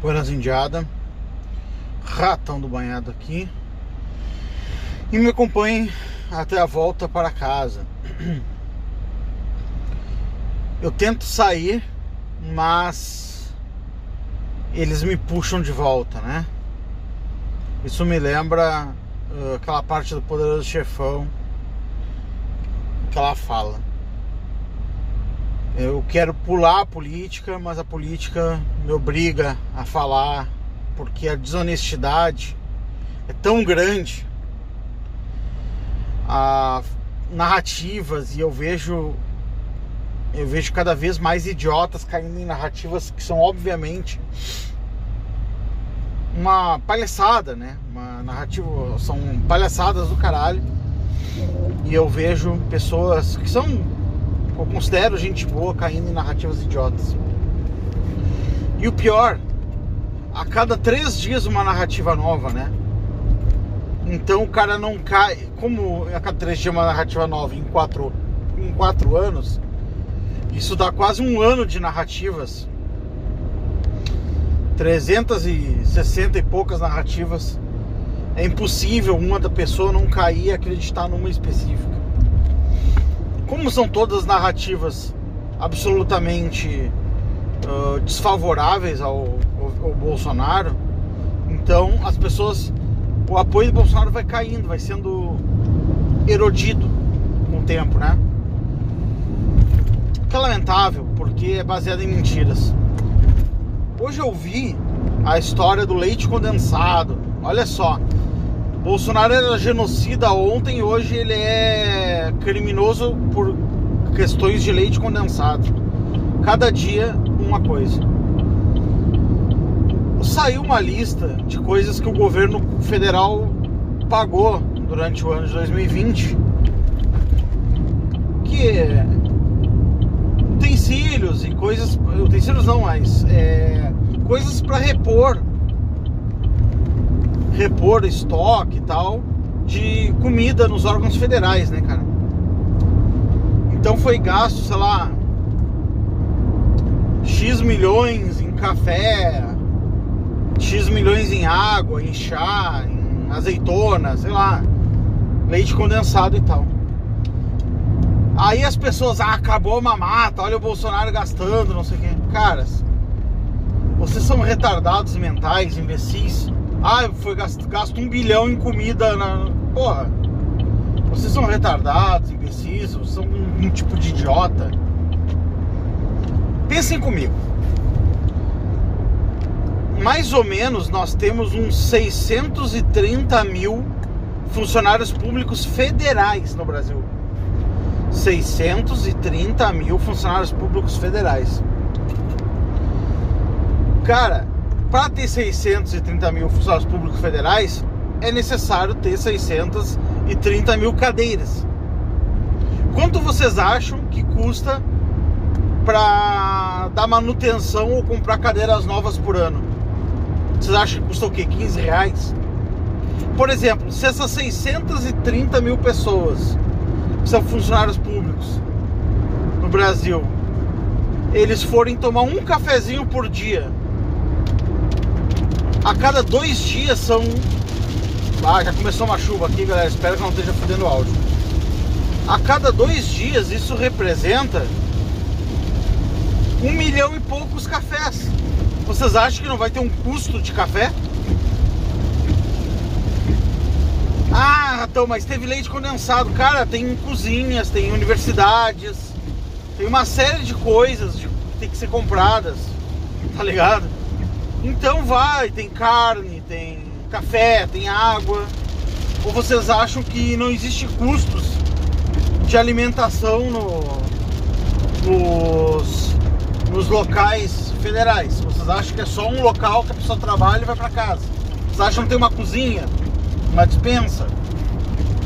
Buenas Indiada, ratão do banhado aqui e me acompanhe até a volta para casa. Eu tento sair, mas eles me puxam de volta, né? Isso me lembra uh, aquela parte do Poderoso Chefão que ela fala. Eu quero pular a política, mas a política me obriga a falar porque a desonestidade é tão grande. A narrativas e eu vejo eu vejo cada vez mais idiotas caindo em narrativas que são obviamente uma palhaçada, né? Uma narrativa são palhaçadas do caralho. E eu vejo pessoas que são eu considero gente boa caindo em narrativas idiotas. E o pior, a cada três dias uma narrativa nova, né? Então o cara não cai. Como a cada três dias uma narrativa nova em quatro, em quatro anos, isso dá quase um ano de narrativas. 360 e poucas narrativas. É impossível uma da pessoa não cair e acreditar numa específica como são todas narrativas absolutamente uh, desfavoráveis ao, ao, ao, Bolsonaro, então as pessoas, o apoio do Bolsonaro vai caindo, vai sendo erodido com o tempo, né? Que é lamentável, porque é baseado em mentiras. Hoje eu vi a história do leite condensado. Olha só, Bolsonaro era genocida ontem e hoje ele é criminoso por questões de leite condensado. Cada dia uma coisa. Saiu uma lista de coisas que o governo federal pagou durante o ano de 2020 que é utensílios e coisas utensílios não mais é, coisas para repor repor estoque e tal de comida nos órgãos federais, né, cara? Então foi gasto, sei lá, X milhões em café, X milhões em água, em chá, em azeitona, sei lá, leite condensado e tal. Aí as pessoas, ah, acabou a mamata, olha o Bolsonaro gastando, não sei o quê. Caras, vocês são retardados mentais, imbecis. Ah, foi gasto, gasto um bilhão em comida na. Porra. Vocês são retardados, imbecis, são um, um tipo de idiota. Pensem comigo. Mais ou menos nós temos uns 630 mil funcionários públicos federais no Brasil. 630 mil funcionários públicos federais. Cara, para ter 630 mil funcionários públicos federais, é necessário ter 630 mil cadeiras. Quanto vocês acham que custa para dar manutenção ou comprar cadeiras novas por ano? Vocês acham que custa o quê? 15 reais? Por exemplo, se essas 630 mil pessoas são funcionários públicos no Brasil, eles forem tomar um cafezinho por dia a cada dois dias são. Ah, já começou uma chuva aqui, galera. Espero que não esteja fudendo o áudio. A cada dois dias isso representa um milhão e poucos cafés. Vocês acham que não vai ter um custo de café? Ah, então, mas teve leite condensado. Cara, tem cozinhas, tem universidades, tem uma série de coisas que tem que ser compradas, tá ligado? Então vai, tem carne, tem café, tem água. Ou vocês acham que não existe custos de alimentação no, nos, nos locais federais? Vocês acham que é só um local que a pessoa trabalha e vai para casa? Vocês acham que tem uma cozinha, uma dispensa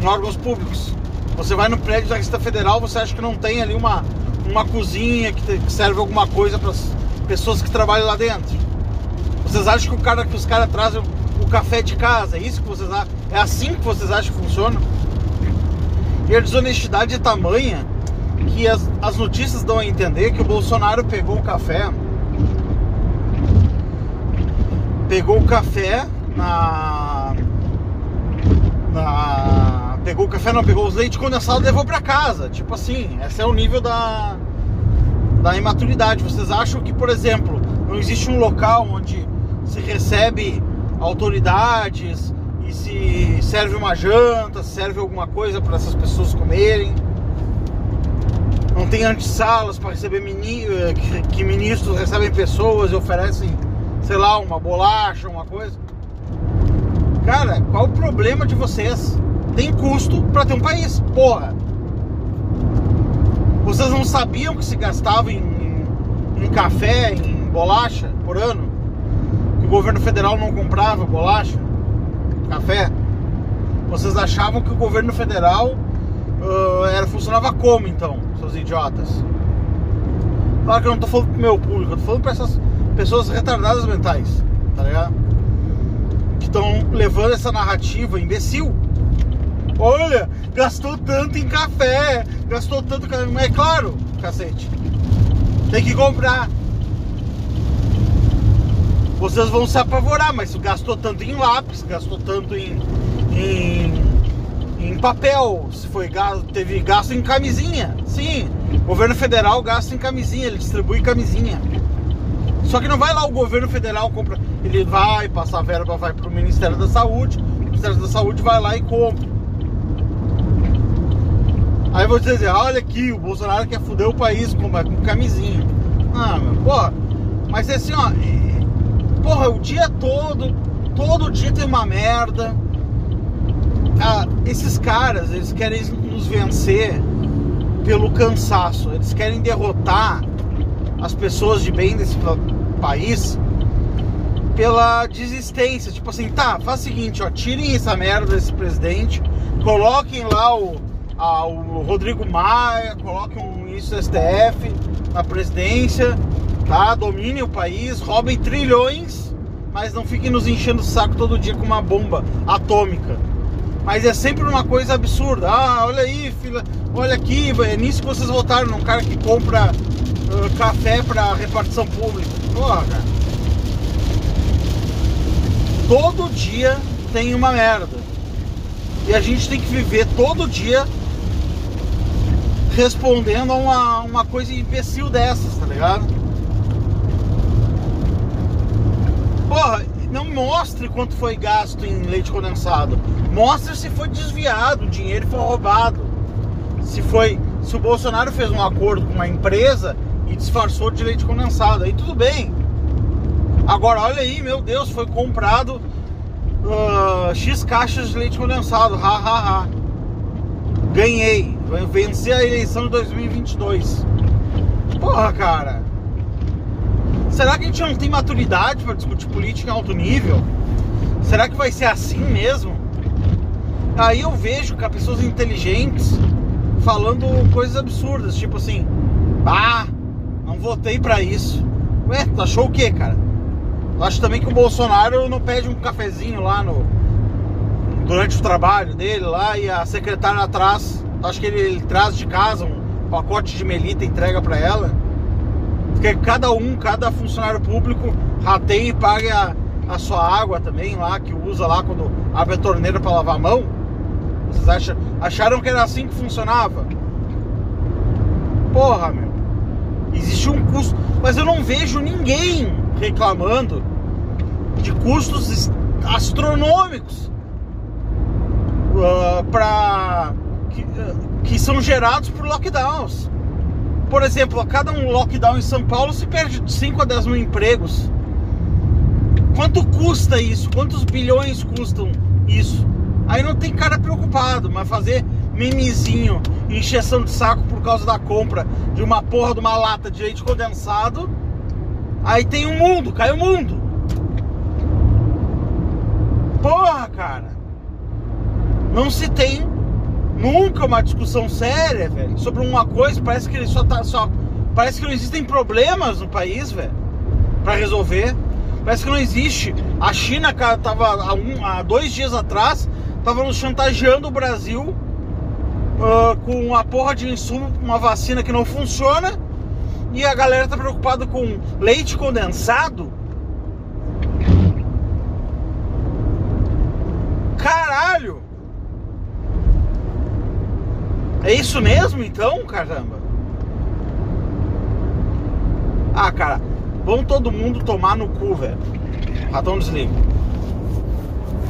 em órgãos públicos? Você vai no prédio da Receita Federal, você acha que não tem ali uma, uma cozinha que, que serve alguma coisa para as pessoas que trabalham lá dentro? Vocês acham que o cara que os caras trazem o café de casa? É isso que vocês acham? É assim que vocês acham que funciona? E a desonestidade é tamanha que as, as notícias dão a entender que o Bolsonaro pegou o café pegou o café na. na pegou o café, não, pegou os leite condensado e levou para casa. Tipo assim, esse é o nível da, da imaturidade. Vocês acham que, por exemplo, não existe um local onde se recebe autoridades e se serve uma janta, serve alguma coisa para essas pessoas comerem? Não tem antessalas para receber mini, eh, que ministros recebem pessoas e oferecem, sei lá, uma bolacha, uma coisa. Cara, qual o problema de vocês? Tem custo para ter um país, porra. Vocês não sabiam que se gastava em, em, em café, em bolacha por ano? Governo federal não comprava bolacha, café? Vocês achavam que o governo federal uh, era, funcionava como então, seus idiotas? Claro que eu não tô falando pro meu público, eu tô falando pra essas pessoas retardadas mentais, tá ligado? Que estão levando essa narrativa imbecil. Olha, gastou tanto em café, gastou tanto. É claro, cacete. Tem que comprar. Vocês vão se apavorar, mas gastou tanto em lápis, gastou tanto em, em em papel, se foi teve gasto em camisinha. Sim, governo federal gasta em camisinha, ele distribui camisinha. Só que não vai lá o governo federal compra, ele vai passar verba, vai para o Ministério da Saúde, o Ministério da Saúde vai lá e compra. Aí você dizer, olha aqui, o Bolsonaro quer fuder o país com, com camisinha. Ah, meu, porra, mas é assim, ó, porra, o dia todo, todo dia tem uma merda ah, esses caras, eles querem nos vencer pelo cansaço. Eles querem derrotar as pessoas de bem desse país pela desistência. Tipo assim, tá, faz o seguinte, ó, tirem essa merda desse presidente, coloquem lá o, a, o Rodrigo Maia, coloquem um ministro do STF na presidência, tá? Dominem o país, roubem trilhões, mas não fiquem nos enchendo o saco todo dia com uma bomba atômica. Mas é sempre uma coisa absurda. Ah, olha aí, filha, olha aqui, é nisso que vocês votaram, num cara que compra uh, café para repartição pública. Porra, cara. Todo dia tem uma merda. E a gente tem que viver todo dia respondendo a uma, uma coisa imbecil dessas, tá ligado? Porra, não mostre quanto foi gasto em leite condensado. Mostre se foi desviado, o dinheiro foi roubado. Se foi, se o Bolsonaro fez um acordo com uma empresa e disfarçou de leite condensado, aí tudo bem. Agora olha aí, meu Deus, foi comprado uh, X caixas de leite condensado, ha ha ha. Ganhei, venci a eleição de 2022. Porra, cara. Será que a gente não tem maturidade para discutir política em alto nível? Será que vai ser assim mesmo? Aí eu vejo que pessoas inteligentes falando coisas absurdas, tipo assim, ah, não votei para isso. Ué, tu achou o quê, cara? Tu acha também que o Bolsonaro não pede um cafezinho lá no durante o trabalho dele lá e a secretária atrás, tu acha que ele, ele traz de casa um pacote de melita e entrega para ela? Porque cada um, cada funcionário público rateia e paga a, a sua água também lá, que usa lá quando abre a torneira para lavar a mão. Vocês acham, acharam que era assim que funcionava? Porra, meu. Existe um custo. Mas eu não vejo ninguém reclamando de custos astronômicos uh, para que, uh, que são gerados por lockdowns. Por exemplo, a cada um lockdown em São Paulo se perde de 5 a 10 mil empregos. Quanto custa isso? Quantos bilhões custam isso? Aí não tem cara preocupado, mas fazer mimizinho, encheção de saco por causa da compra de uma porra de uma lata de leite condensado. Aí tem um mundo, cai o mundo. Porra, cara. Não se tem nunca uma discussão séria, velho, sobre uma coisa, parece que só tá só parece que não existem problemas no país, velho, para resolver. Parece que não existe. A China, cara, tava há, um, há dois dias atrás, tava nos chantageando o Brasil uh, com uma porra de insumo, uma vacina que não funciona. E a galera tá preocupada com leite condensado. Caralho! É isso mesmo então, caramba? Ah, cara, vão todo mundo tomar no cu, velho. Ratão desliga.